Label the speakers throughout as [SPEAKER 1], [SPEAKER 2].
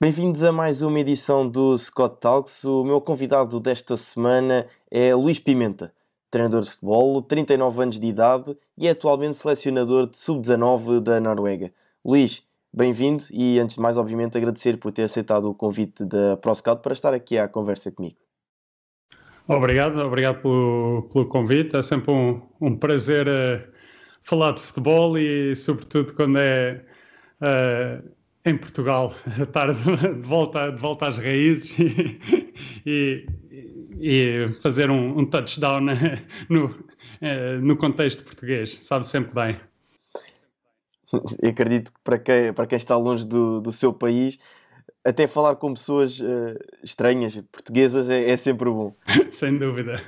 [SPEAKER 1] Bem-vindos a mais uma edição do Scott Talks. O meu convidado desta semana é Luís Pimenta, treinador de futebol, 39 anos de idade e é atualmente selecionador de sub-19 da Noruega. Luís, bem-vindo e antes de mais, obviamente, agradecer por ter aceitado o convite da ProScout para estar aqui à conversa comigo.
[SPEAKER 2] Obrigado, obrigado pelo, pelo convite. É sempre um, um prazer uh, falar de futebol e, sobretudo, quando é. Uh, em Portugal, estar de volta, de volta às raízes e, e, e fazer um, um, touchdown no, eh, no contexto português, sabe sempre bem.
[SPEAKER 1] Eu acredito que para quem, para quem está longe do, do seu país, até falar com pessoas uh, estranhas, portuguesas, é, é sempre bom.
[SPEAKER 2] Sem dúvida.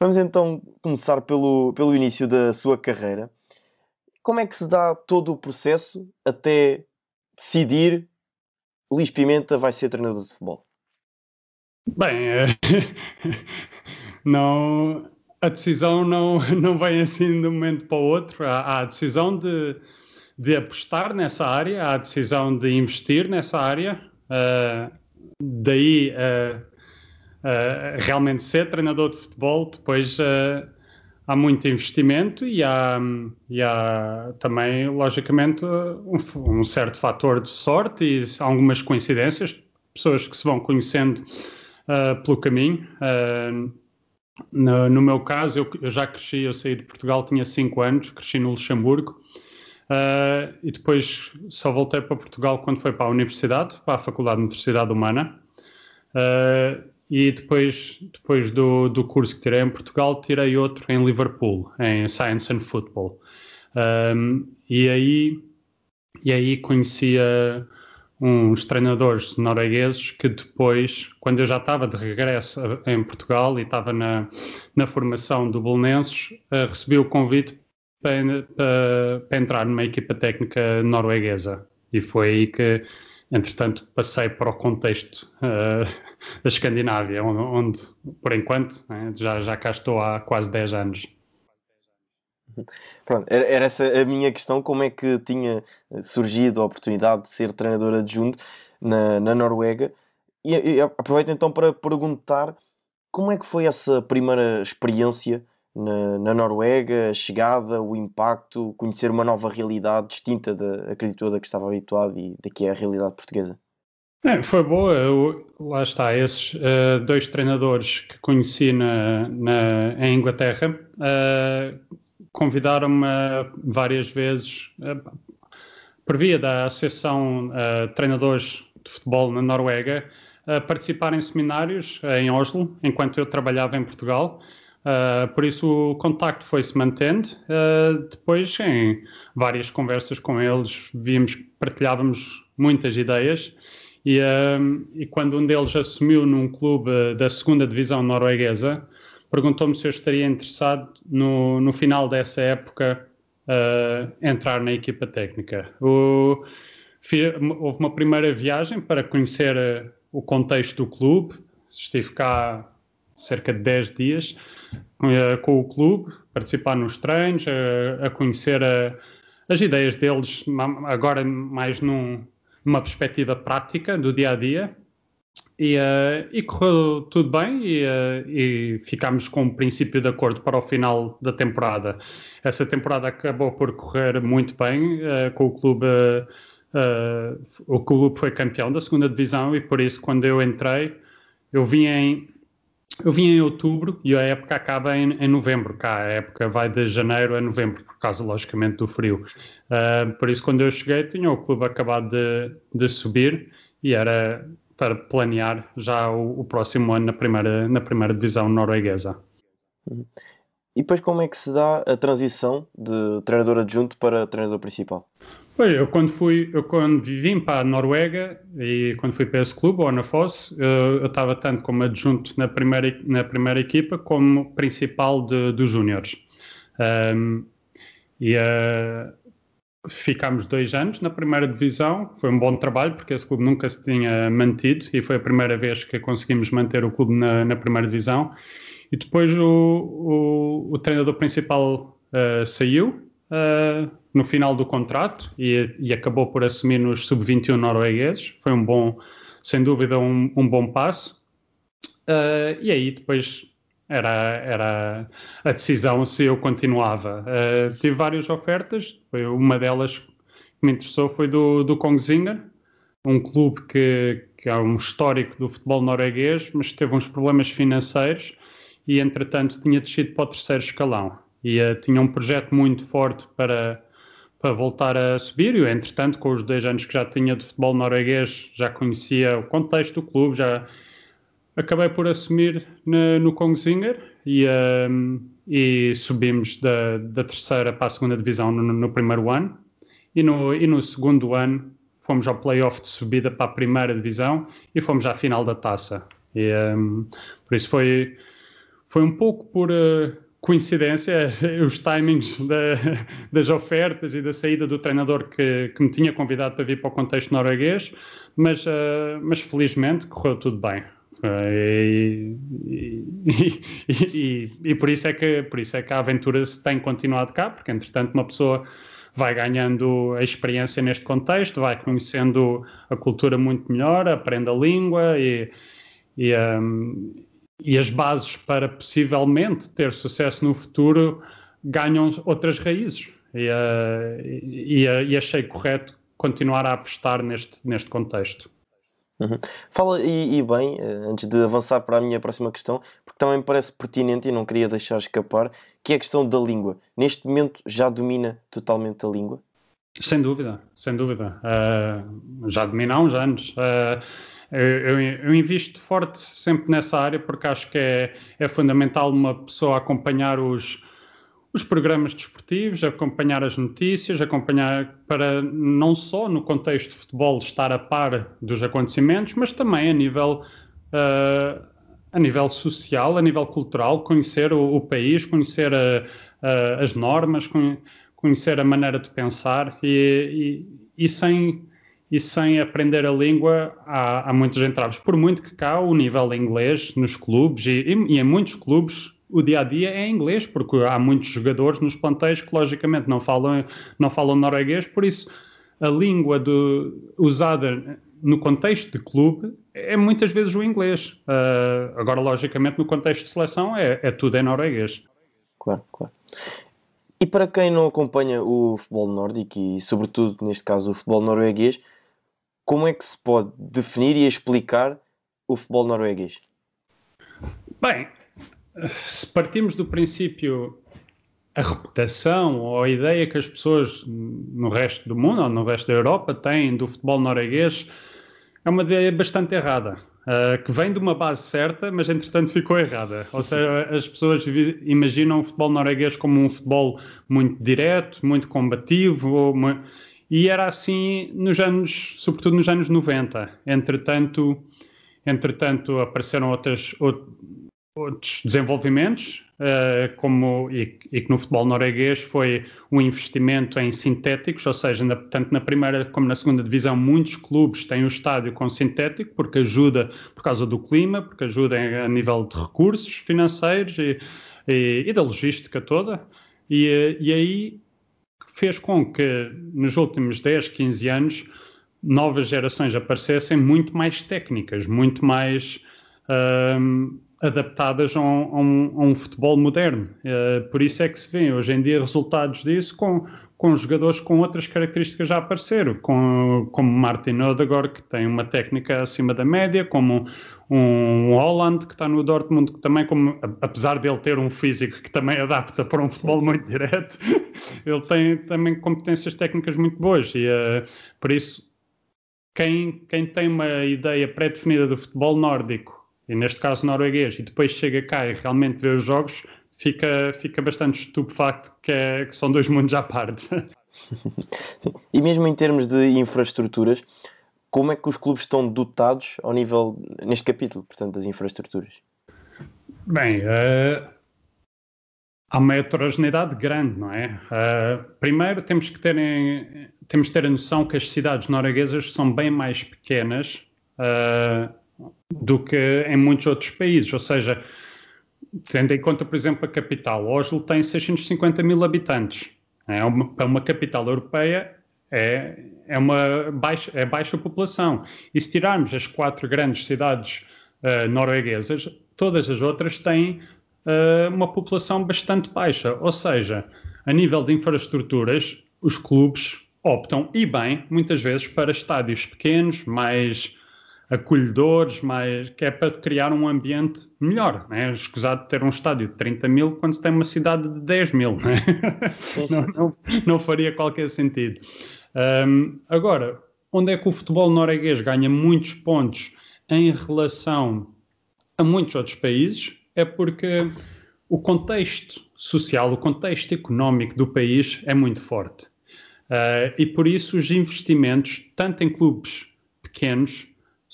[SPEAKER 1] Vamos então começar pelo, pelo início da sua carreira. Como é que se dá todo o processo até decidir Luís Pimenta vai ser treinador de futebol?
[SPEAKER 2] Bem, é... não, a decisão não, não vem assim de um momento para o outro. Há, há a decisão de, de apostar nessa área, há a decisão de investir nessa área. Uh, daí uh, uh, realmente ser treinador de futebol, depois há muito investimento e há, e há também, logicamente, um, um, certo fator de sorte e algumas coincidências, pessoas que se vão conhecendo uh, pelo caminho. Uh, no, no, meu caso, eu, eu, já cresci, eu saí de Portugal, tinha 5 anos, cresci no Luxemburgo. Uh, e depois só voltei para Portugal quando foi para a universidade, para a Faculdade de Universidade Humana. Uh, e depois, depois do, do curso que tirei em Portugal, tirei outro em Liverpool, em Science and Football. Um, e aí, e aí conhecia uns treinadores noruegueses que depois, quando eu já estava de regresso em Portugal e estava na, na formação do Bolonenses, uh, recebi o convite para, para, para entrar numa equipa técnica norueguesa. E foi aí que Entretanto, passei para o contexto uh, da Escandinávia, onde, por enquanto, né, já, já cá estou há quase 10 anos.
[SPEAKER 1] Pronto, era essa a minha questão, como é que tinha surgido a oportunidade de ser treinador adjunto na, na Noruega e, e aproveito então para perguntar como é que foi essa primeira experiência na, na, Noruega, a chegada, o impacto, conhecer uma nova realidade distinta da, acredito, da que estava habituado e da que é a realidade portuguesa?
[SPEAKER 2] É, foi boa, Eu, lá está, esses uh, dois treinadores que conheci na, na em Inglaterra uh, convidaram-me várias vezes, uh, por via da Associação uh, Treinadores de Futebol na Noruega, a participar em seminários em Oslo, enquanto eu trabalhava em Portugal. Uh, por isso o contacto foi-se mantendo. Uh, depois, em várias conversas com eles, vimos, partilhávamos muitas ideias. E, uh, e quando um deles assumiu num clube da segunda divisão norueguesa, perguntou-me se eu estaria interessado no, no final dessa época entrar na equipa técnica. O, houve uma primeira viagem para conhecer o contexto do clube. Estive cá cerca de 10 dias uh, com o clube, participar nos treinos, uh, a conhecer a, as ideias deles, agora mais num, numa perspectiva prática do dia a dia. E, uh, e correu tudo bem e, e ficámos com um princípio de acordo para o final da temporada. Essa temporada acabou por correr muito bem com o clube. o clube foi campeão da segunda divisão e por isso quando eu entrei eu vim em eu vim em outubro e a época acaba em, em, novembro. Cá a época vai de janeiro a novembro, por causa, logicamente, do frio. Uh, por isso, quando eu cheguei, tinha o clube acabado de, de subir e era para planear já o, o, próximo ano na primeira, na primeira divisão norueguesa.
[SPEAKER 1] Uhum. E depois, como é que se dá a transição de treinador adjunto para treinador principal?
[SPEAKER 2] Foi, eu quando fui, eu quando vim para a Noruega e quando fui para esse clube, o Foss, eu estava tanto como adjunto na primeira, na primeira equipa como principal de, dos júniores. Um, e uh, ficámos dois anos na primeira divisão, foi um bom trabalho porque esse clube nunca se tinha mantido e foi a primeira vez que conseguimos manter o clube na, na primeira divisão. E depois o, o, o treinador principal uh, saiu. Uh, no final do contrato e, e acabou por assumir nos sub-21 noruegueses. Foi um bom, sem dúvida, um, um bom passo. Uh, e aí depois era, era a decisão se eu continuava. Uh, tive várias ofertas, foi uma delas que me interessou foi do, do Kongsvinger, um clube que, que é um histórico do futebol norueguês, mas teve uns problemas financeiros e, entretanto, tinha descido para o terceiro escalão. E uh, tinha um projeto muito forte para, para voltar a subir. Eu, entretanto, com os dois anos que já tinha de futebol norueguês, já conhecia o contexto do clube, já acabei por assumir no, no Kongsvinger e, um, e subimos da, da, terceira para a segunda divisão no, no, primeiro ano. E no, e no segundo ano fomos ao playoff de subida para a primeira divisão e fomos à final da taça. E, um, por isso foi, foi um pouco por. Uh, coincidência os timings da, das ofertas e da saída do treinador que, que, me tinha convidado para vir para o contexto norueguês, mas, uh, mas felizmente correu tudo bem. Uh, e, e, e, e, por, isso é que, por isso é que a aventura se tem continuado cá, porque entretanto uma pessoa vai ganhando a experiência neste contexto, vai conhecendo a cultura muito melhor, aprende a língua e, e, um, e as bases para possivelmente ter sucesso no futuro ganham outras raízes. E, uh, e, e achei correto continuar a apostar neste, neste contexto.
[SPEAKER 1] Uhum. Fala, e, e, bem, eh, antes de avançar para a minha próxima questão, porque também me parece pertinente e não queria deixar escapar, que é a questão da língua. Neste momento já domina totalmente a língua?
[SPEAKER 2] Sem dúvida, sem dúvida. Uh, já domina há uns anos. Uh, eu, eu, invisto forte sempre nessa área porque acho que é, é fundamental uma pessoa acompanhar os, os programas desportivos, acompanhar as notícias, acompanhar para não só no contexto de futebol estar a par dos acontecimentos, mas também a nível uh, a nível social, a nível cultural, conhecer o, o país, conhecer a, a, as normas, conhecer a maneira de pensar e, e, e sem e sem aprender a língua há, há muitos entraves. Por muito que cá o nível inglês nos clubes e, e, em muitos clubes o dia a dia é inglês, porque há muitos jogadores nos plantéis que logicamente não falam, não falam norueguês, por isso a língua do, usada no contexto de clube é muitas vezes o inglês. Uh, agora, logicamente, no contexto de seleção é, é tudo em norueguês.
[SPEAKER 1] Claro, claro. E para quem não acompanha o futebol nórdico e, sobretudo, neste caso, o futebol norueguês, como é que se pode definir e explicar o futebol norueguês?
[SPEAKER 2] Bem, se partimos do princípio a reputação ou a ideia que as pessoas no resto do mundo ou no resto da Europa têm do futebol norueguês é uma ideia bastante errada. Uh, que vem de uma base certa, mas entretanto ficou errada. Ou seja, as pessoas imaginam o futebol norueguês como um futebol muito direto, muito combativo, uma... E era assim nos anos, sobretudo nos anos 90. Entretanto, entretanto apareceram outras, outros desenvolvimentos, uh, como, e, e, que no futebol norueguês foi um investimento em sintéticos, ou seja, na, tanto na primeira como na segunda divisão, muitos clubes têm o estádio com sintético, porque ajuda por causa do clima, porque ajuda em, a nível de recursos financeiros e, e, e da logística toda. E, eh, e aí fez com que nos últimos 10, 15 anos novas gerações aparecessem muito mais técnicas, muito mais um, adaptadas a um, a, um, a um, futebol moderno. Uh, por isso é que se vê hoje em dia resultados disso com, com jogadores com outras características já apareceram, com, como Martin Odegaard, que tem uma técnica acima da média, como um Holland, que está no Dortmund, que também, como, apesar dele ter um físico que também adapta para um futebol muito direto, ele tem também competências técnicas muito boas. E uh, por isso quem, quem tem uma ideia pré-definida do futebol nórdico, e neste caso norueguês, e depois chega cá e realmente vê os jogos, fica, fica bastante estupefacto que, é, que são dois mundos à parte.
[SPEAKER 1] e mesmo em termos de infraestruturas, como é que os clubes estão dotados ao nível, neste capítulo, portanto, das infraestruturas?
[SPEAKER 2] Bem, uh, há uma heterogeneidade grande, não é? Uh, primeiro temos que ter, em, temos que ter a noção que as cidades norueguesas são bem mais pequenas uh, do que em muitos outros países, ou seja, tendo em conta, por exemplo, a capital, Oslo tem 650 mil habitantes. É uma, para uma capital europeia é, é uma baixa, é baixa população. E se tirarmos as quatro grandes cidades uh, norueguesas, todas as outras têm uh, uma população bastante baixa. Ou seja, a nível de infraestruturas, os clubes optam, e bem, muitas vezes, para estádios pequenos, mais acolhedores, mais, que é para criar um ambiente melhor. Né? Escusado ter um estádio de 30 mil quando se tem uma cidade de 10 mil. Né? não, não, não, faria qualquer sentido. Um, agora, onde é que o futebol norueguês ganha muitos pontos em relação a muitos outros países? É porque o contexto social, o contexto económico do país é muito forte. Uh, e por isso os investimentos, tanto em clubes pequenos,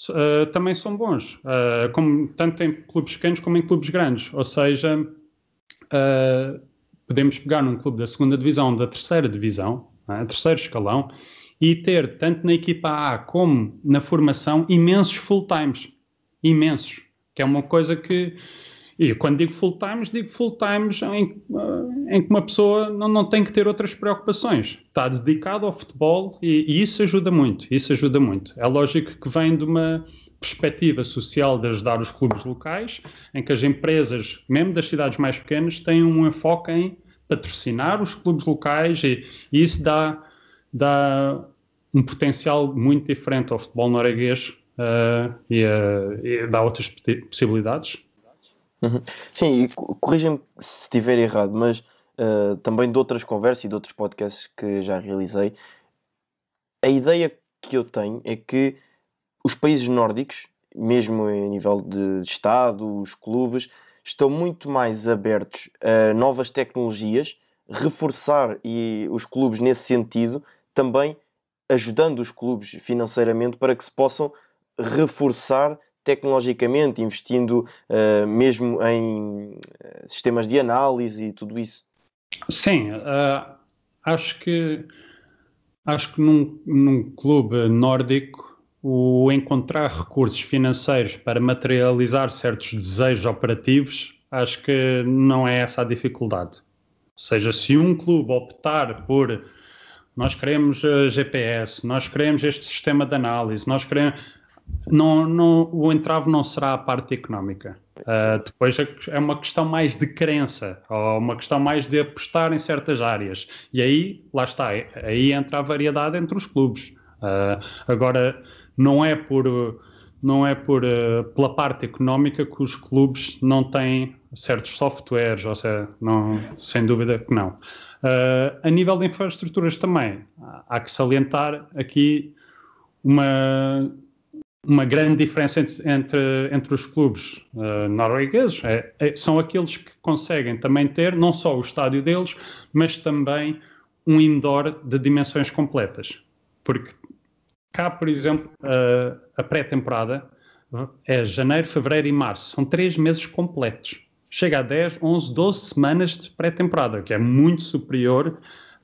[SPEAKER 2] uh, também são bons, uh, como, tanto em clubes pequenos como em clubes grandes. Ou seja, uh, podemos pegar num clube da segunda divisão, da terceira divisão, é? terceiro escalão, e ter, tanto na equipa A como na formação, imensos full-times. Imensos. Que é uma coisa que e quando digo full times, digo full times em, eh, em que uma pessoa não, não tem que ter outras preocupações. Está dedicado ao futebol e, e, isso ajuda muito. Isso ajuda muito. É lógico que vem de uma perspectiva social de ajudar os clubes locais, em que as empresas, mesmo das cidades mais pequenas, têm um enfoque em patrocinar os clubes locais e, e isso dá, dá um potencial muito diferente ao futebol norueguês uh, e, uh, e dá outras possibilidades
[SPEAKER 1] Uhum. Sim, e corrija-me se estiver errado, mas uh, também de outras conversas e de outros podcasts que já realizei, a ideia que eu tenho é que os países nórdicos, mesmo em nível de Estado, os clubes, estão muito mais abertos a novas tecnologias, reforçar e os clubes nesse sentido, também ajudando os clubes financeiramente para que se possam reforçar tecnologicamente, investindo uh, mesmo em eh, sistemas de análise e tudo isso?
[SPEAKER 2] Sim, uh, acho que acho que num, num clube nórdico o encontrar recursos financeiros para materializar certos desejos operativos, acho que não é essa a dificuldade. Ou seja, se um clube optar por nós queremos GPS, nós queremos este sistema de análise, nós queremos não, não, o entrave não será a parte económica. Uh, depois é, é uma questão mais de crença, ou uma questão mais de apostar em certas áreas. E aí, lá está, aí entra a variedade entre os clubes. Uh, agora, não é por, não é por, uh, pela parte económica que os clubes não têm certos softwares, ou seja, não, sem dúvida que não. a nível de infraestruturas também, há que salientar aqui uma uma grande diferença entre, entre, entre os clubes uh, noruegueses. É, é, são aqueles que conseguem também ter não só o estádio deles, mas também um indoor de dimensões completas. Porque cá, por exemplo, uh, a pré-temporada é janeiro, fevereiro e março. São três meses completos. Chega a 10, 11, 12 semanas de pré-temporada, que é muito superior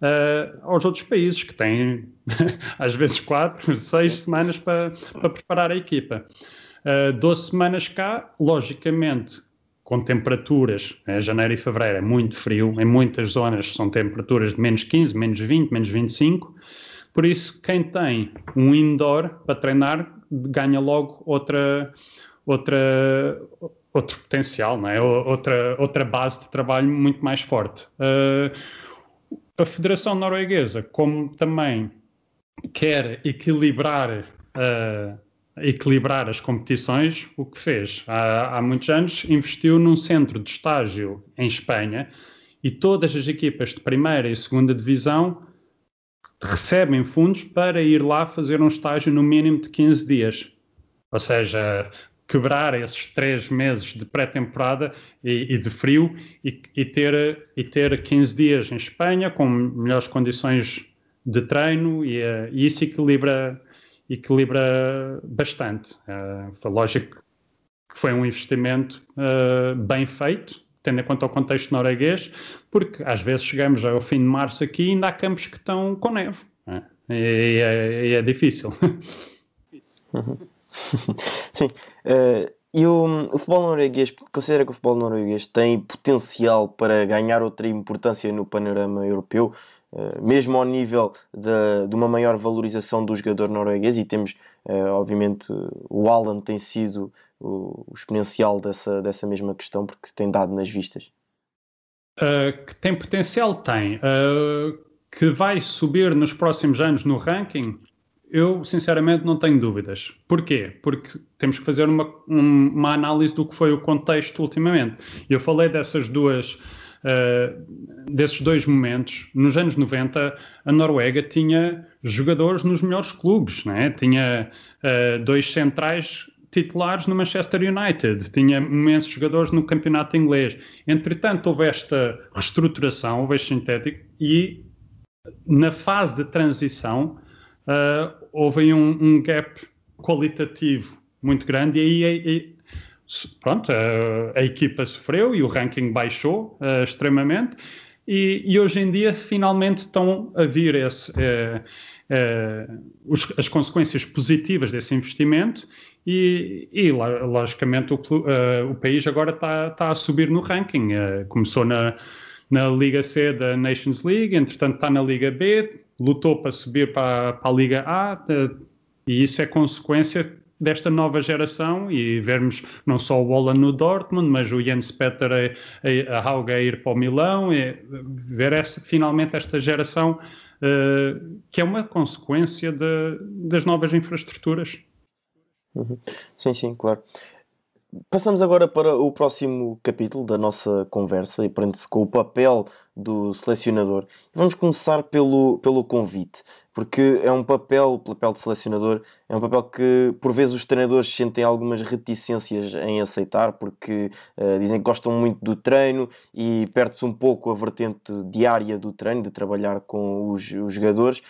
[SPEAKER 2] uh, aos outros países, que têm às vezes quatro, seis semanas para, para preparar a equipa. Uh, 12 semanas cá, logicamente, com temperaturas, né, janeiro e fevereiro é muito frio, em muitas zonas são temperaturas de menos 15, menos 20, menos 25, por isso quem tem um indoor para treinar ganha logo outra, outra, outro potencial, não é? outra, outra base de trabalho muito mais forte. Uh, a Federação Norueguesa, como também quer equilibrar, uh, equilibrar as competições, o que fez há, há muitos anos, investiu num centro de estágio em Espanha e todas as equipas de primeira e segunda divisão recebem fundos para ir lá fazer um estágio no mínimo de 15 dias. Ou seja, quebrar esses três meses de pré-temporada e, e, de frio e, e, ter, e ter 15 dias em Espanha com melhores condições de treino e, uh, e isso equilibra, equilibra bastante. Uh, foi lógico que foi um investimento uh, bem feito, tendo em conta o contexto norueguês, porque às vezes chegamos ao fim de março aqui e ainda há campos que estão com neve. Né? E, é, é, difícil.
[SPEAKER 1] Uhum. Sim. Uh, e o, o, futebol norueguês, considera que o futebol norueguês tem potencial para ganhar outra importância no panorama europeu, uh, mesmo ao nível de, de, uma maior valorização do jogador norueguês, e temos, uh, obviamente, o Alan tem sido o, o, exponencial dessa, dessa mesma questão, porque tem dado nas vistas.
[SPEAKER 2] que tem potencial, tem. que vai subir nos próximos anos no ranking, eu, sinceramente, não tenho dúvidas. Porquê? Porque temos que fazer uma, uma análise do que foi o contexto ultimamente. Eu falei dessas duas. Uh, desses dois momentos, nos anos 90, a Noruega tinha jogadores nos melhores clubes, né? tinha uh, dois centrais titulares no Manchester United, tinha imensos jogadores no campeonato inglês. Entretanto, houve esta reestruturação, houve este sintético, e na fase de transição uh, houve um, um, gap qualitativo muito grande e aí, e, pronto, a, a, equipa sofreu e o ranking baixou uh, extremamente e, e, hoje em dia finalmente estão a vir esse, uh, os, as consequências positivas desse investimento e, e logicamente o, o, país agora está, está a subir no ranking. começou na, na Liga C da Nations League, entretanto está na Liga B, lutou para subir para, para a Liga A, e isso é consequência desta nova geração e vermos não só o Holland no Dortmund, mas o Jens Peter a, a, ir para o Milão, ver esta, finalmente esta geração uh, que é uma consequência de, das novas infraestruturas.
[SPEAKER 1] Uhum. Sim, sim, claro. Passamos agora para o próximo capítulo da nossa conversa e prende-se com o papel do selecionador. Vamos começar pelo, pelo convite, porque é um papel, o papel de selecionador, é um papel que por vezes os treinadores sentem algumas reticências em aceitar, porque uh, dizem que gostam muito do treino e perde-se um pouco a vertente diária do treino, de trabalhar com os, os jogadores.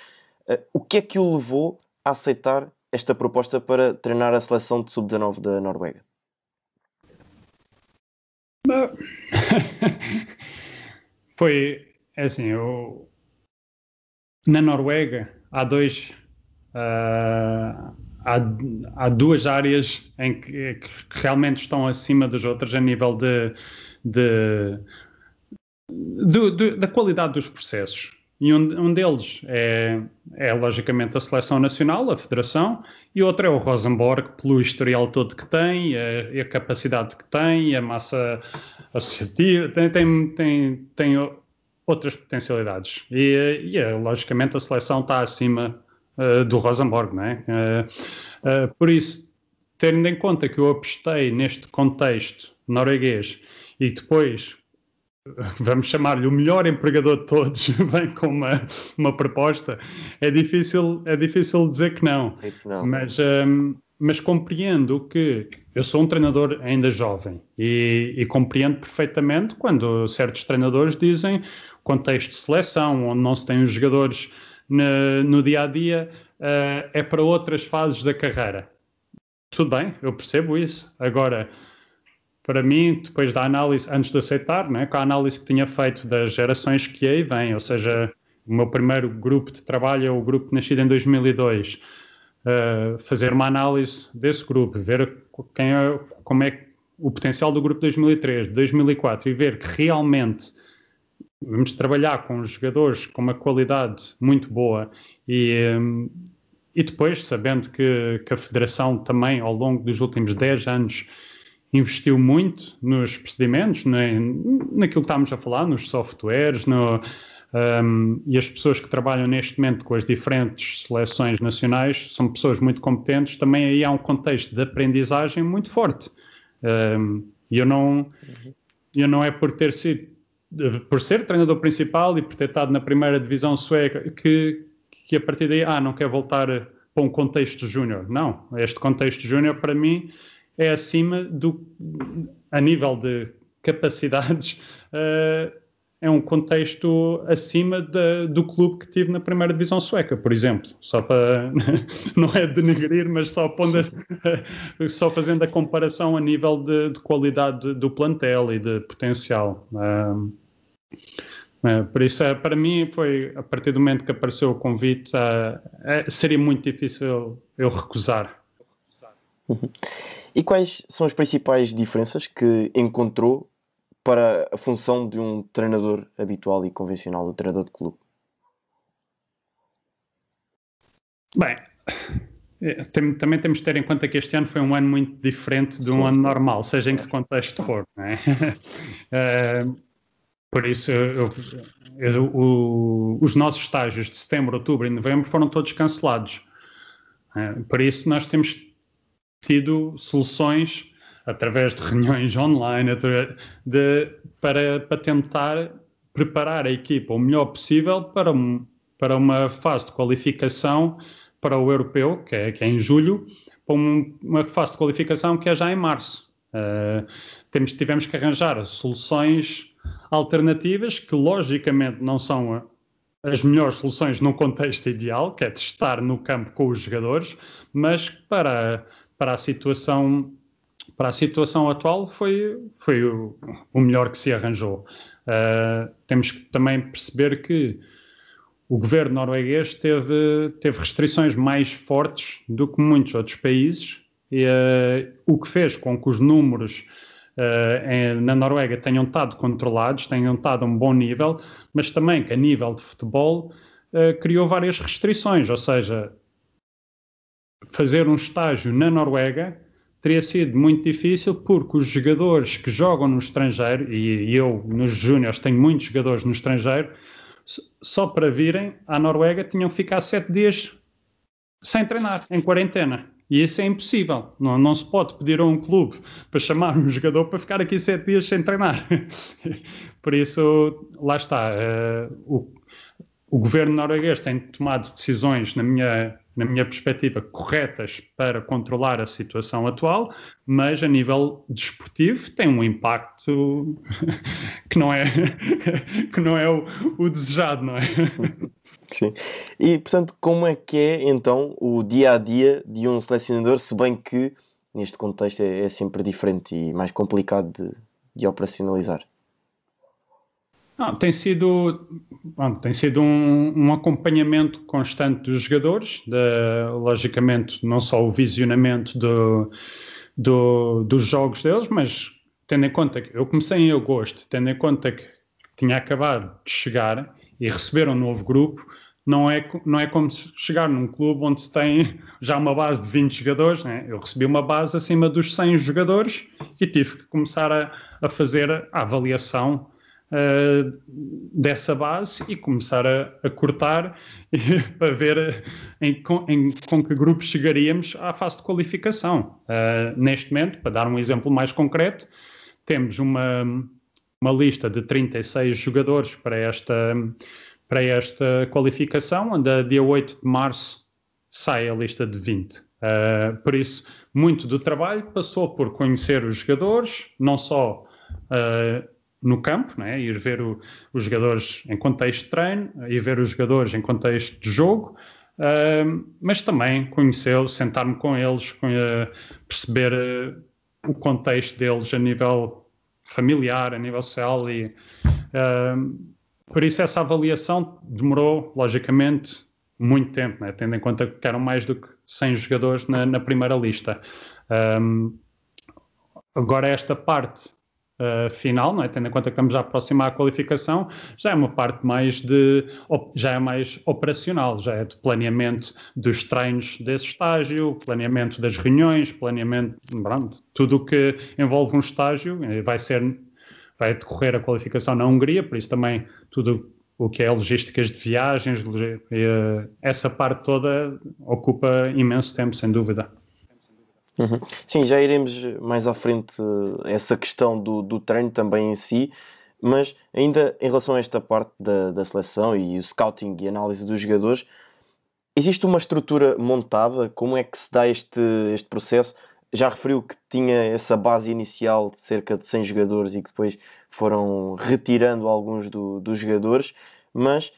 [SPEAKER 1] Uh, o que é que o levou a aceitar esta proposta para treinar a seleção de sub-19 da Noruega?
[SPEAKER 2] Foi é assim, eu, na Noruega há dois uh, há, há duas áreas em que, que, realmente estão acima das outras a nível de, de, de, da qualidade dos processos. E um, um deles é, é, logicamente, a seleção nacional, a federação, e outro é o Rosenborg, pelo historial todo que tem, a, a capacidade que tem, a massa associativa, tem, tem, tem, tem outras potencialidades. E, e é, logicamente, a seleção está acima uh, do Rosenborg, não é? Uh, uh, por isso, tendo em conta que eu apostei neste contexto norueguês e depois vamos chamar-lhe o melhor empregador de todos, vem com uma, uma proposta, é difícil, é difícil dizer que não. não. Mas, um, mas compreendo que eu sou um treinador ainda jovem e, e, compreendo perfeitamente quando certos treinadores dizem contexto de seleção, onde não se tem os jogadores no, no dia a dia, uh, é para outras fases da carreira. Tudo bem, eu percebo isso. Agora, para mim, depois da análise, antes de aceitar, né, com a análise que tinha feito das gerações que aí vêm, ou seja, o meu primeiro grupo de trabalho é o grupo nascido em 2002, uh, fazer uma análise desse grupo, ver quem é, como é o potencial do grupo de 2003, 2004 e ver que realmente vamos trabalhar com jogadores com uma qualidade muito boa e, um, e depois, sabendo que, que a Federação também, ao longo dos últimos 10 anos, investiu muito nos procedimentos, né, naquilo que estamos a falar, nos softwares, no, Um, e as pessoas que trabalham neste momento com as diferentes seleções nacionais são pessoas muito competentes. Também aí há um contexto de aprendizagem muito forte. Um, eu não, eu não é por ter sido, por ser treinador principal e por ter estado na primeira divisão sueca que, que a partir daí, ah, não quer voltar para um contexto júnior. Não, este contexto júnior para mim é acima do, a nível de capacidades. Uh, é um contexto acima de, do clube que tive na primeira divisão sueca, por exemplo. Só para não é denegrir, mas só, pondo, só fazendo a comparação a nível de, de qualidade do plantel e de potencial. é, por isso, para mim, foi a partir do momento que apareceu o convite, seria muito difícil eu recusar.
[SPEAKER 1] E quais são as principais diferenças que encontrou para a função de um treinador habitual e convencional, do treinador de clube?
[SPEAKER 2] Bem, é, tem, também temos de ter em conta que este ano foi um ano muito diferente de um Sim. ano normal, seja em que contexto for. É? uh, por isso, eu, eu, o, os nossos estágios de setembro, outubro e novembro foram todos cancelados. Uh, por isso, nós temos tido soluções através de reuniões online, de, para, para tentar preparar a equipa o melhor possível para, um, para uma fase de qualificação para o europeu, que é, que é em julho, para um, uma fase de qualificação que é já em março. Uh, temos, tivemos que arranjar soluções alternativas que, logicamente, não são as melhores soluções num contexto ideal, que é testar no campo com os jogadores, mas para, para a situação para a situação atual foi, foi o, o melhor que se arranjou. Uh, temos que também perceber que o governo norueguês teve, teve restrições mais fortes do que muitos outros países, e, uh, o que fez com que os números uh, em, na Noruega tenham estado controlados, tenham estado a um bom nível, mas também que a nível de futebol criou várias restrições, ou seja, fazer um estágio na Noruega teria sido muito difícil porque os jogadores que jogam no estrangeiro, e eu nos Júniors tenho muitos jogadores no estrangeiro, só para virem à Noruega tinham que ficar sete dias sem treinar, em quarentena. E isso é impossível. Não, não se pode pedir a um clube para chamar um jogador para ficar aqui sete dias sem treinar. Por isso, lá está. Uh, o, o governo norueguês tem tomado decisões, na minha na minha perspectiva, corretas para controlar a situação atual, mas a nível desportivo tem um impacto que não é, que não é o, o desejado, não é?
[SPEAKER 1] Sim. E, portanto, como é que é então o dia a dia de um selecionador, se bem que neste contexto é, é sempre diferente e mais complicado de, de operacionalizar?
[SPEAKER 2] Não, tem sido, bom, tem sido um, um, acompanhamento constante dos jogadores, de, logicamente não só o visionamento do, do, dos jogos deles, mas tendo em conta que eu comecei em agosto, tendo em conta que tinha acabado de chegar e receber um novo grupo, não é, não é como chegar num clube onde se tem já uma base de 20 jogadores. Né? Eu recebi uma base acima dos 100 jogadores e tive que começar a, a fazer a avaliação uh, dessa base e começar a, a cortar para ver em, em, com que grupos chegaríamos à fase de qualificação. Uh, neste momento, para dar um exemplo mais concreto, temos uma, uma lista de 36 jogadores para esta, para esta qualificação, onde a dia 8 de março sai a lista de 20. Uh, ah, por isso, muito do trabalho passou por conhecer os jogadores, não só uh, no campo, né? ir ver o, os jogadores em contexto de treino, ir ver os jogadores em contexto de jogo, uh, mas também conhecê-los, sentar-me com eles, com, uh, perceber uh, o contexto deles a nível familiar, a nível social e por isso essa avaliação demorou, logicamente, muito tempo, né? tendo em conta que eram mais do que 100 jogadores na, na primeira lista. Um, agora esta parte uh, final, não é? tendo em conta que estamos a aproximar a qualificação, já é uma parte mais de já é mais operacional, já é de planeamento dos treinos desse estágio, planeamento das reuniões, planeamento, pronto, tudo o que envolve um estágio vai ser vai decorrer a qualificação na Hungria, por isso também tudo o que é logísticas de viagens, eh, essa parte toda ocupa imenso tempo, sem dúvida.
[SPEAKER 1] Uhum. Sim, já iremos mais à frente essa questão do, do treino também em si, mas ainda em relação a esta parte da, da seleção e o scouting e análise dos jogadores, existe uma estrutura montada? Como é que se dá este, este processo? Já referiu que tinha essa base inicial de cerca de 100 jogadores e que depois foram retirando alguns do, dos jogadores, mas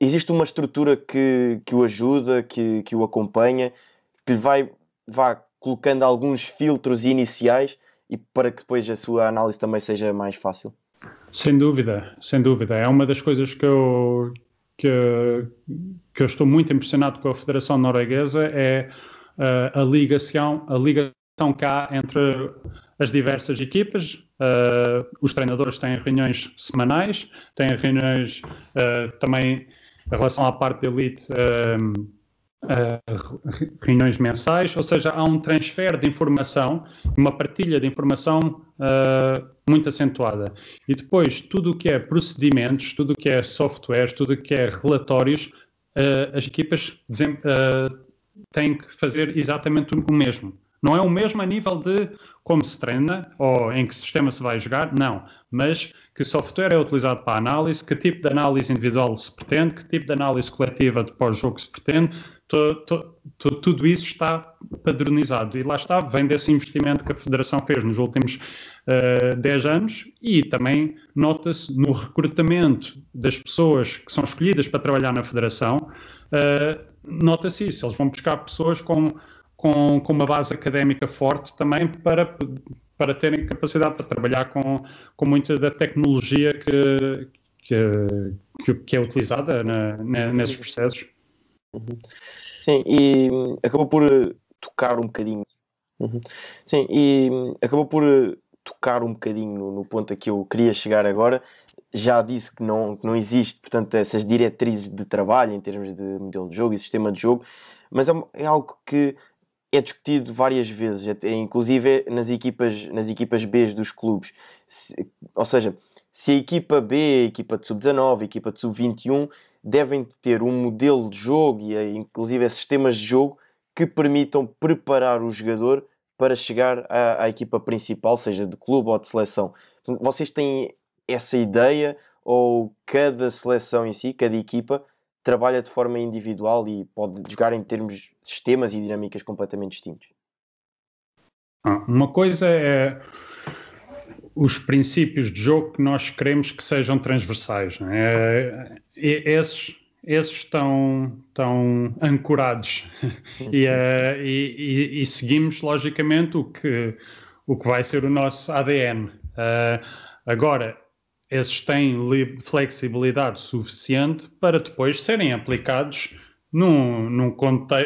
[SPEAKER 1] existe uma estrutura que, que o ajuda, que, que o acompanha, que lhe vai vá colocando alguns filtros iniciais e para que depois a sua análise também seja mais fácil?
[SPEAKER 2] Sem dúvida, sem dúvida. É uma das coisas que eu, que, que eu estou muito impressionado com a Federação Norueguesa é uh, a ligação, a ligação que há entre as diversas equipas. Uh, os treinadores têm reuniões semanais, têm reuniões uh, também em relação à parte de elite, reuniões mensais, ou seja, há um transfer de informação, uma partilha de informação muito acentuada. E depois, tudo o que é procedimentos, tudo o que é softwares, tudo o que é relatórios, as equipas têm que fazer exatamente o mesmo. Não é o mesmo a nível de como se treina ou em que sistema se vai jogar, não. Mas que software é utilizado para análise, que tipo de análise individual se pretende, que tipo de análise coletiva de pós-jogo se pretende, to, to, to, tudo isso está padronizado. E lá está, vem desse investimento que a Federação fez nos últimos uh, eh, 10 anos e também nota-se no recrutamento das pessoas que são escolhidas para trabalhar na Federação, uh, nota-se isso. Eles vão buscar pessoas com com, com uma base académica forte também para, para terem capacidade para trabalhar com, com muita da tecnologia que, que, que é utilizada na, na, nesses processos.
[SPEAKER 1] Uhum. Sim, e acabou por tocar um bocadinho. Uhum. Sim, e acabou por tocar um bocadinho no, no, ponto a que eu queria chegar agora. Já disse que não, que não existe, portanto, essas diretrizes de trabalho em termos de modelo de jogo e sistema de jogo, mas é, é algo que é discutido várias vezes, inclusive nas equipas, nas equipas B dos clubes. Se, ou seja, se a equipa B, a equipa de sub-19, a equipa de sub-21 devem ter um modelo de jogo e inclusive sistemas de jogo que permitam preparar o jogador para chegar à, à equipa principal, seja de clube ou de seleção. Portanto, vocês têm essa ideia ou cada seleção em si, cada equipa, trabalha de forma individual e pode jogar em termos de sistemas e dinâmicas completamente distintos.
[SPEAKER 2] Ah, uma coisa é os princípios de jogo que nós queremos que sejam transversais. É? esses, esses estão, estão ancorados e, e, e, e, seguimos logicamente o que, o que vai ser o nosso ADN. Uh, eh, agora, esses têm flexibilidade suficiente para depois serem aplicados num, num,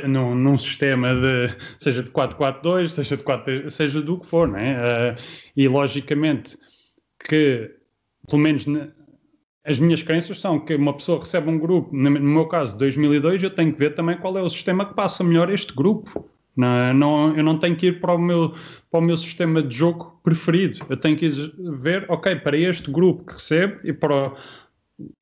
[SPEAKER 2] num, num sistema de seja de 442, seja de 4, seja do que for, né? Uh, e logicamente que pelo menos as minhas crenças são que uma pessoa recebe um grupo, no meu caso 2002, eu tenho que ver também qual é o sistema que passa melhor este grupo. Não, não, eu não tenho que ir para o, meu, para o meu sistema de jogo preferido. Eu tenho que ver, ok, para este grupo que recebo e para,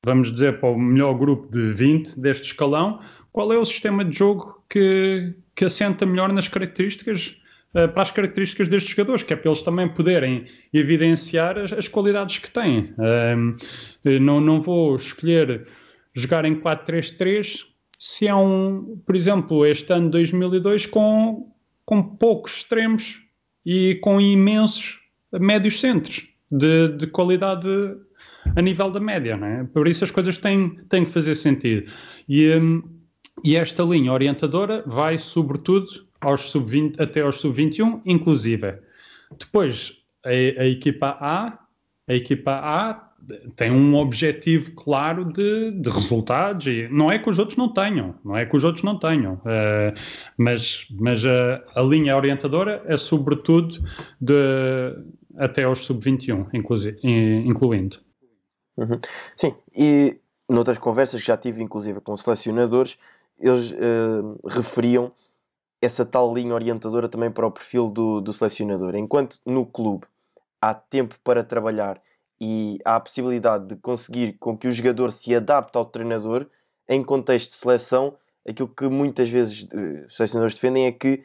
[SPEAKER 2] vamos dizer, para o melhor grupo de 20 deste escalão, qual é o sistema de jogo que, que assenta melhor nas características, uh, para as características destes jogadores, que é para eles também poderem evidenciar as, as qualidades que têm. Uh, não, não vou escolher jogar em 4-3-3 se é um, por exemplo, este ano 2002 com, com poucos extremos e com imensos médios centros de, de qualidade a nível da média, é? Por isso as coisas têm, têm que fazer sentido. E, um, e esta linha orientadora vai, sobretudo, aos sub até aos sub-21, inclusive. Depois, a, a equipa A, a equipa A tem um objetivo claro de, de, resultados e não é que os outros não tenham, não é que os outros não tenham, uh, mas, mas a, a, linha orientadora é sobretudo de, até aos sub-21, incluindo.
[SPEAKER 1] Uhum. Sim, e noutras conversas que já tive, inclusive com selecionadores, eles uh, referiam essa tal linha orientadora também para o perfil do, do selecionador. Enquanto no clube há tempo para trabalhar e há a possibilidade de conseguir com que o jogador se adapte ao treinador em contexto de seleção, aquilo que muitas vezes uh, os selecionadores defendem é que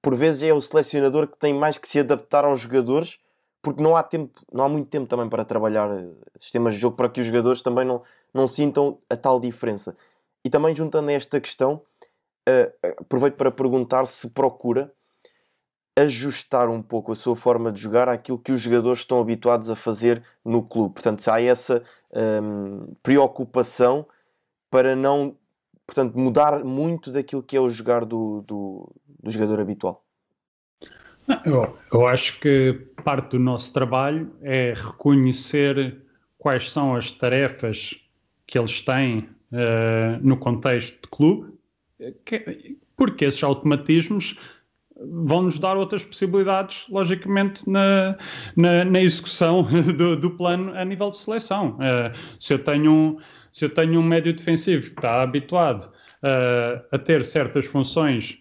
[SPEAKER 1] por vezes é o selecionador que tem mais que se adaptar aos jogadores porque não há tempo, não há muito tempo também para trabalhar eh, sistemas de jogo para que os jogadores também não, não sintam a tal diferença. E também juntando a esta questão, uh, aproveito para perguntar se procura ajustar um pouco a sua forma de jogar àquilo que os jogadores estão habituados a fazer no clube. Portanto, se há essa um, preocupação para não portanto, mudar muito daquilo que é o jogar do, do, do jogador habitual.
[SPEAKER 2] Eu, eu, acho que parte do nosso trabalho é reconhecer quais são as tarefas que eles têm uh, no contexto de clube, que, porque esses automatismos vão nos dar outras possibilidades, logicamente, na, na, na execução do, do, plano a nível de seleção. Uh, se, eu tenho um, se eu tenho um médio defensivo que está habituado uh, a ter certas funções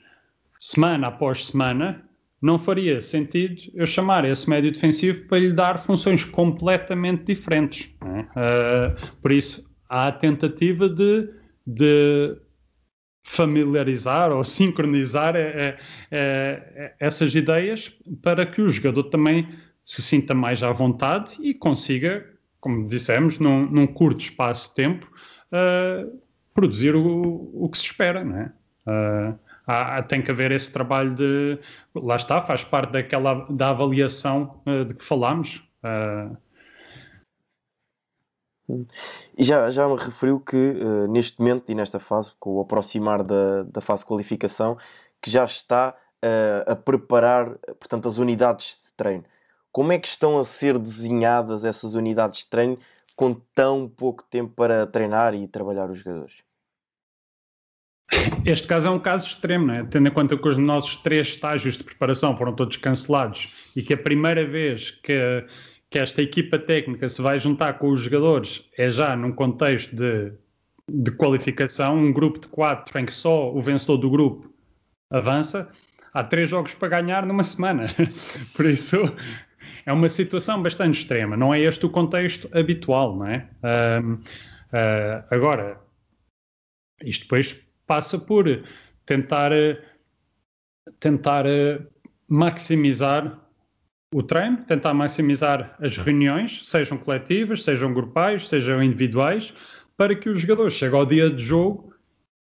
[SPEAKER 2] semana após semana, não faria sentido eu chamar esse médio defensivo para lhe dar funções completamente diferentes. Uh, por isso, há a tentativa de, de familiarizar ou sincronizar é, é, essas ideias para que o jogador também se sinta mais à vontade e consiga, como dissemos, num, num curto espaço de tempo, uh, produzir o, o que se espera. Não é? Uh, há, tem que haver esse trabalho de. Lá está, faz parte daquela da avaliação uh, de que falámos. Uh,
[SPEAKER 1] e já, já me referiu que uh, neste momento e nesta fase, com o aproximar da, da fase de qualificação, que já está uh, a preparar, portanto, as unidades de treino. Como é que estão a ser desenhadas essas unidades de treino com tão pouco tempo para treinar e trabalhar os jogadores?
[SPEAKER 2] Este caso é um caso extremo, é? tendo em conta que os nossos três estágios de preparação foram todos cancelados e que a primeira vez que que esta equipa técnica se vai juntar com os jogadores é já num contexto de, de qualificação, um grupo de quatro em que só o vencedor do grupo avança. Há três jogos para ganhar numa semana. Por isso, é uma situação bastante extrema. Não é este o contexto habitual, não é? Uh, uh, agora, isto depois passa por tentar, tentar maximizar o treino, tentar maximizar as reuniões, sejam coletivas, sejam grupais, sejam individuais, para que o jogador chegue ao dia de jogo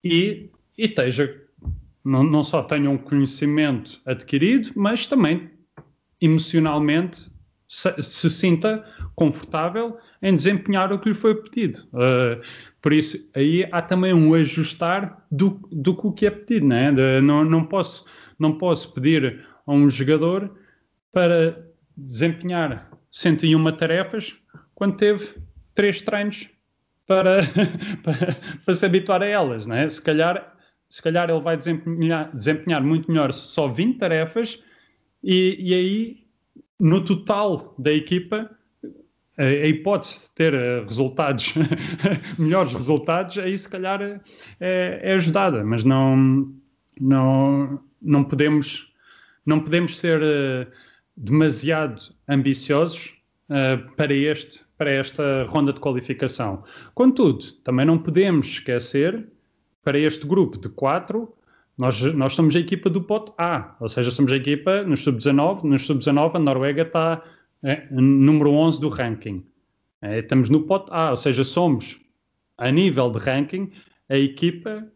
[SPEAKER 2] e, e esteja, não, não só tenha um conhecimento adquirido, mas também emocionalmente se, se sinta confortável em desempenhar o que lhe foi pedido. Uh, por isso, aí há também um ajustar do, do que é pedido. Né? De, não, não, posso, não posso pedir a um jogador para desempenhar 101 tarefas quando teve três treinos para, para, para, se habituar a elas, não é? Se calhar, se calhar ele vai desempenhar, desempenhar muito melhor só 20 tarefas e, e aí, no total da equipa, a, a hipótese de ter eh, resultados, melhores resultados, aí se calhar é, é ajudada, mas não, não, não podemos não podemos ser uh, demasiado ambiciosos uh, para, este, para esta ronda de qualificação. Contudo, também não podemos esquecer, para este grupo de quatro, nós, nós somos a equipa do pote A, ou seja, somos a equipa no sub-19. No sub-19, a Noruega está é, número 11 do ranking. É, estamos no pote A, ou seja, somos, a nível de ranking, a equipa,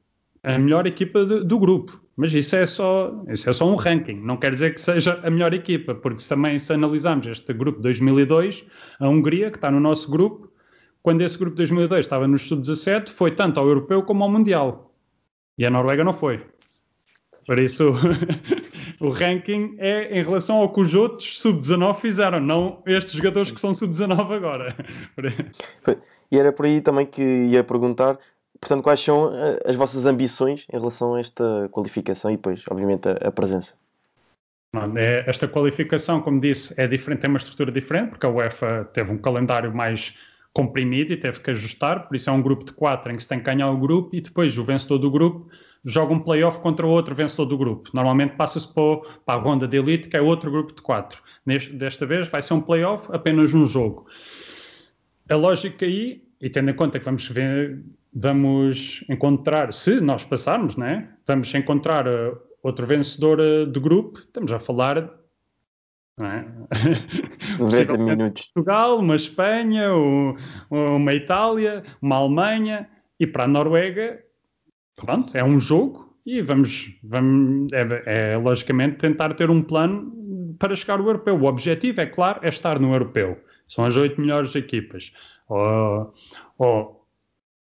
[SPEAKER 2] a melhor equipa do, do grupo. Mas isso é, só, isso é só um ranking, não quer dizer que seja a melhor equipa, porque se também se analisarmos este grupo 2002, a Hungria, que está no nosso grupo, quando esse grupo 2002 estava no sub-17, foi tanto ao europeu como ao mundial. E a Noruega não foi. Por isso, o ranking é em relação ao que os outros sub-19 fizeram, não estes jogadores que são sub-19 agora.
[SPEAKER 1] E era por aí também que ia perguntar Portanto, quais são eh, as vossas ambições em relação a esta qualificação e depois, obviamente, a, presença?
[SPEAKER 2] É, esta qualificação, como disse, é diferente, tem uma estrutura diferente, porque a UEFA teve um calendário mais comprimido e teve que ajustar, por isso é um grupo de quatro em que se tem que ganhar o grupo e depois o vencedor do grupo joga um playoff contra o outro vencedor do grupo. Normalmente passa-se para, a ronda de elite, que é outro grupo de quatro. Neste, desta vez vai ser um playoff, apenas um jogo. a lógica aí, e tendo em conta que vamos ver, vamos encontrar, se nós passarmos, né, vamos encontrar uh, outro vencedor uh, de grupo, estamos a falar é?
[SPEAKER 1] 90 minutos.
[SPEAKER 2] Portugal, uma Espanha, uma Itália, uma Alemanha e para a Noruega, pronto, é um jogo e vamos, vamos é, é, logicamente tentar ter um plano para chegar ao europeu. O objetivo, é claro, é estar no europeu. São as oito melhores equipas. Ou, ou,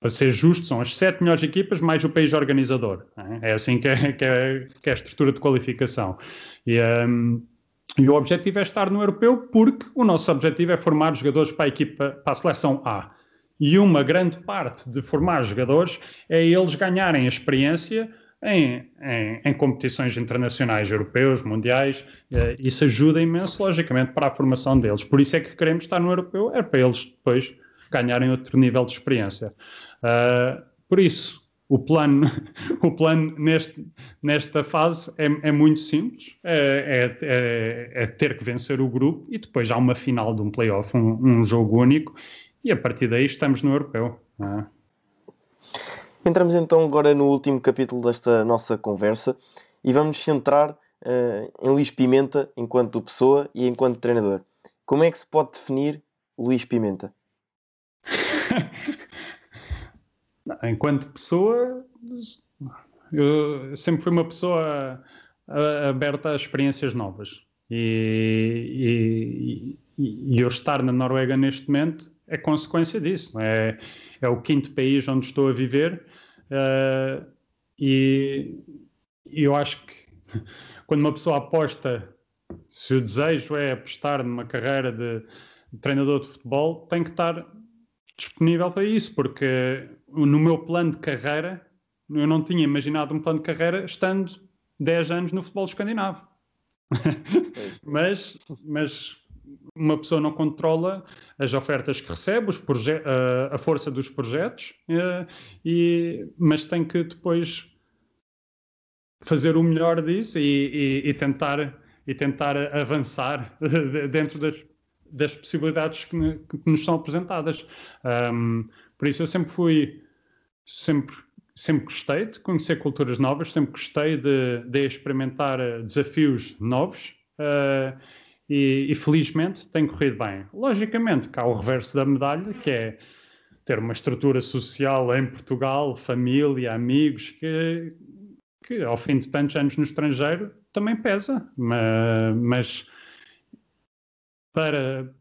[SPEAKER 2] para ser justo, são as sete melhores equipas mais o país organizador. É, é assim que é, que é, que é a estrutura de qualificação. E, um, e o objetivo é estar no europeu porque o nosso objetivo é formar jogadores para a equipa, para a seleção A. E uma grande parte de formar jogadores é eles ganharem experiência em, em, em, competições internacionais, europeus, mundiais. Eh, isso ajuda imenso, logicamente, para a formação deles. Por isso é que queremos estar no europeu, é para eles depois ganharem outro nível de experiência. Uh, por isso, o plano, o plano neste, nesta fase é, é muito simples, é, é, é, é, ter que vencer o grupo e depois há uma final de um playoff, um, um jogo único, e a partir daí estamos no europeu. É?
[SPEAKER 1] Entramos então agora no último capítulo desta nossa conversa e vamos centrar uh, em Luís Pimenta enquanto pessoa e enquanto treinador. Como é que se pode definir Luís Pimenta?
[SPEAKER 2] Enquanto pessoa, eu sempre fui uma pessoa aberta a experiências novas. E, e, e, eu estar na Noruega neste momento é consequência disso. É, é o quinto país onde estou a viver. Uh, e, eu acho que quando uma pessoa aposta, se o desejo é apostar numa carreira de treinador de futebol, tem que estar disponível para isso, porque no meu plano de carreira, eu não tinha imaginado um plano de carreira estando 10 anos no futebol escandinavo. mas, mas uma pessoa não controla as ofertas que recebe, os a, a força dos projetos, e, e, mas tem que depois fazer o melhor disso e, e, e tentar, e tentar avançar dentro das, das possibilidades que, que nos são apresentadas. Um, por isso eu sempre fui, sempre, sempre gostei de conhecer culturas novas, sempre gostei de, de experimentar eh, desafios novos uh, e, e, felizmente tem corrido bem. Logicamente, cá o reverso da medalha, que é ter uma estrutura social em Portugal, família, amigos, que, que ao fim de tantos anos no estrangeiro também pesa, mas, para,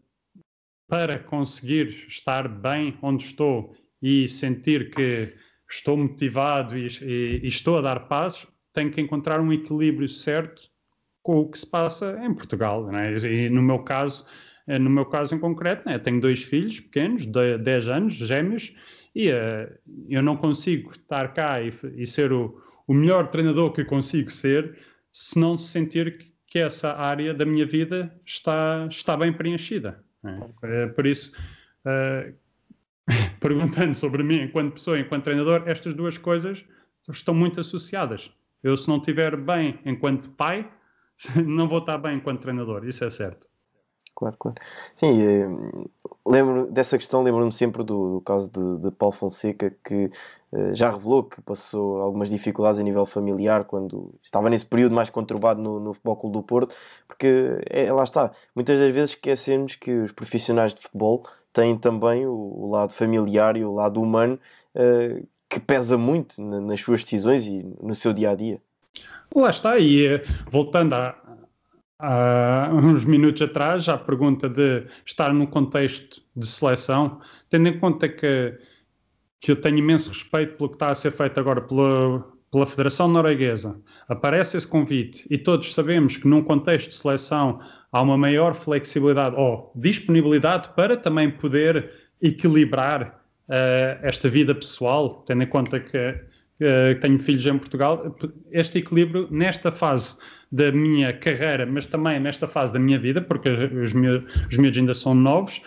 [SPEAKER 2] para conseguir estar bem onde estou e sentir que estou motivado e, e, e, estou a dar passos, tenho que encontrar um equilíbrio certo com o que se passa em Portugal. Né? E no meu caso, eh, no meu caso em concreto, né? tenho dois filhos pequenos, de 10 anos, gêmeos, e uh, eu não consigo estar cá e, e ser o, o, melhor treinador que consigo ser se não sentir que, que essa área da minha vida está, está bem preenchida. É, por isso, uh, perguntando sobre mim enquanto pessoa, enquanto treinador, estas duas coisas estão muito associadas. Eu, se não estiver bem enquanto pai, não vou estar bem enquanto treinador, isso é certo.
[SPEAKER 1] Claro, claro. Sim, eh, lembro dessa questão, lembro-me sempre do, do caso de, de, Paulo Fonseca, que eh, já revelou que passou algumas dificuldades a nível familiar quando estava nesse período mais conturbado no, no Futebol Clube do Porto, porque é, lá está, muitas das vezes esquecemos que os profissionais de futebol têm também o, o lado familiar e o lado humano uh, que pesa muito na, nas suas decisões e no seu dia a dia.
[SPEAKER 2] Lá está, e voltando a, há uns minutos atrás à pergunta de estar num contexto de seleção, tendo em conta que, que eu tenho imenso respeito pelo que está a ser feito agora pela, pela Federação Norueguesa, aparece esse convite e todos sabemos que num contexto de seleção há uma maior flexibilidade ou disponibilidade para também poder equilibrar uh, esta vida pessoal, tendo em conta que, uh, tenho filhos em Portugal, este equilíbrio nesta fase da minha carreira, mas também nesta fase da minha vida, porque os meus, os ainda são novos,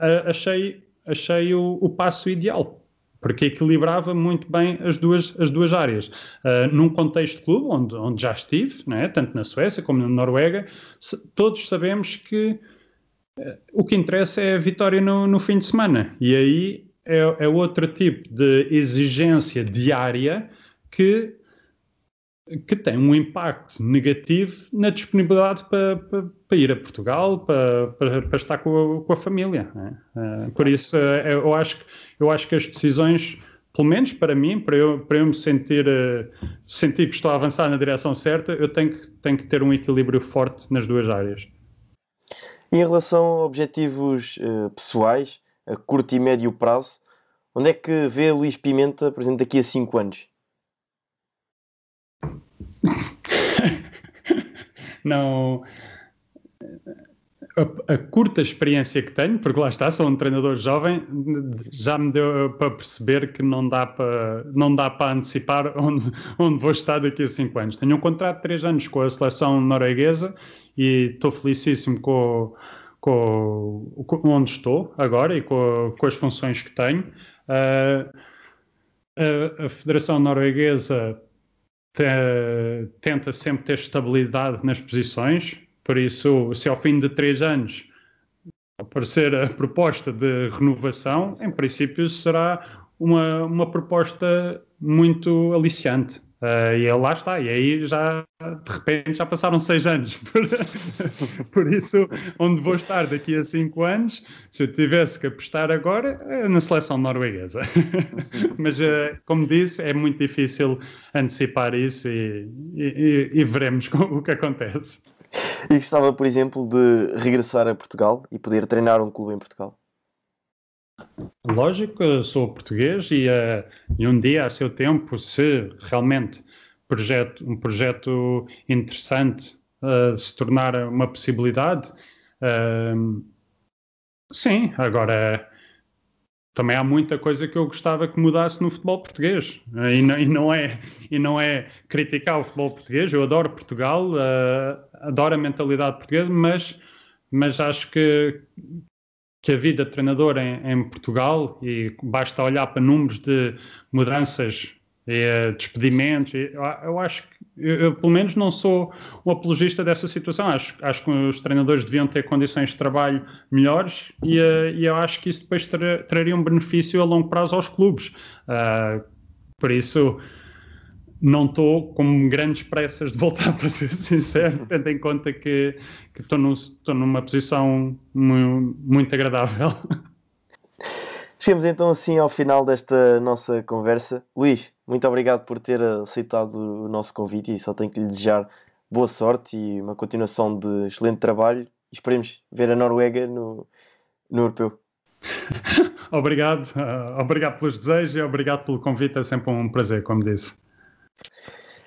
[SPEAKER 2] uh, achei, achei o, o, passo ideal, porque equilibrava muito bem as duas, as duas áreas. Uh, num contexto de clube, onde, onde já estive, né, tanto na Suécia como na Noruega, se, todos sabemos que o que interessa é a vitória no, no fim de semana. E aí é, é, outro tipo de exigência diária que, que tem um impacto negativo na disponibilidade para, para, para ir a Portugal, para, para, estar com a, com a família. É? Por isso, é, eu acho, eu acho que as decisões pelo menos para mim, para eu, para eu me sentir, uh, sentir que estou a avançar na direção certa, eu tenho que, tenho que ter um equilíbrio forte nas duas áreas.
[SPEAKER 1] Em relação a objetivos uh, pessoais, a curto e médio prazo, onde é que vê Luís Pimenta, por exemplo, daqui a 5 anos?
[SPEAKER 2] Não. A, a, curta experiência que tenho, porque lá está, sou um treinador jovem, já me deu para perceber que não dá para, não dá para antecipar onde, onde vou estar daqui a 5 anos. Tenho um contrato de 3 anos com a seleção norueguesa e estou felicíssimo com, com, com onde estou agora e com, com as funções que tenho. Uh, a, a, Federação Norueguesa te, tenta sempre ter estabilidade nas posições, por isso, se ao fim de três anos aparecer a proposta de renovação, em princípio será uma, uma proposta muito aliciante. Uh, e lá está, e aí já de repente já passaram seis anos. Por, por, isso, onde vou estar daqui a cinco anos, se eu tivesse que apostar agora, é na seleção norueguesa. Mas, uh, como disse, é muito difícil antecipar isso e, e, e veremos o que acontece.
[SPEAKER 1] E gostava, por exemplo, de regressar a Portugal e poder treinar um clube em Portugal.
[SPEAKER 2] Lógico, sou português e, uh, e, um dia, a seu tempo, se realmente projeto, um projeto interessante uh, se tornar uma possibilidade, uh, sim, agora também há muita coisa que eu gostava que mudasse no futebol português. E não, e não é, e não é criticar o futebol português, eu adoro Portugal, adoro a mentalidade portuguesa, mas, mas acho que que a vida de treinador em, em, Portugal, e basta olhar para números de mudanças e uh, despedimentos, e, eu, acho que, eu, pelo menos não sou um apologista dessa situação, acho, acho que os treinadores deviam ter condições de trabalho melhores e, uh, e eu acho que isso depois tra, traria um benefício a longo prazo aos clubes. Uh, por isso, não estou com grandes pressas de voltar, para ser sincero, tendo em conta que estou numa posição muito, muito agradável.
[SPEAKER 1] Chegamos então assim ao final desta nossa conversa. Luís, muito obrigado por ter aceitado o nosso convite e só tenho que lhe desejar boa sorte e uma continuação de excelente trabalho. E esperemos ver a Noruega no, no Europeu.
[SPEAKER 2] obrigado, uh, obrigado pelos desejos e obrigado pelo convite. É sempre um prazer, como disse.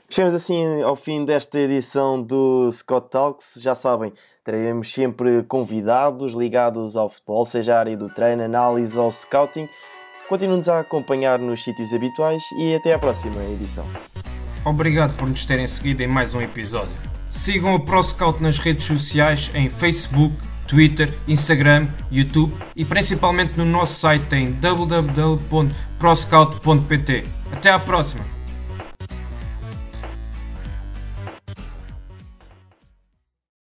[SPEAKER 1] Chegamos assim ao fim desta edição do Scott Talks. Já sabem, teremos sempre convidados ligados ao futebol, seja a área do treino, análise ou scouting. Continuem-nos a acompanhar nos sítios habituais e até à próxima edição.
[SPEAKER 3] Obrigado por nos terem seguido em mais um episódio. Sigam o ProScout nas redes sociais em Facebook, Twitter, Instagram, YouTube e principalmente no nosso site em www.proscout.pt. Até à próxima!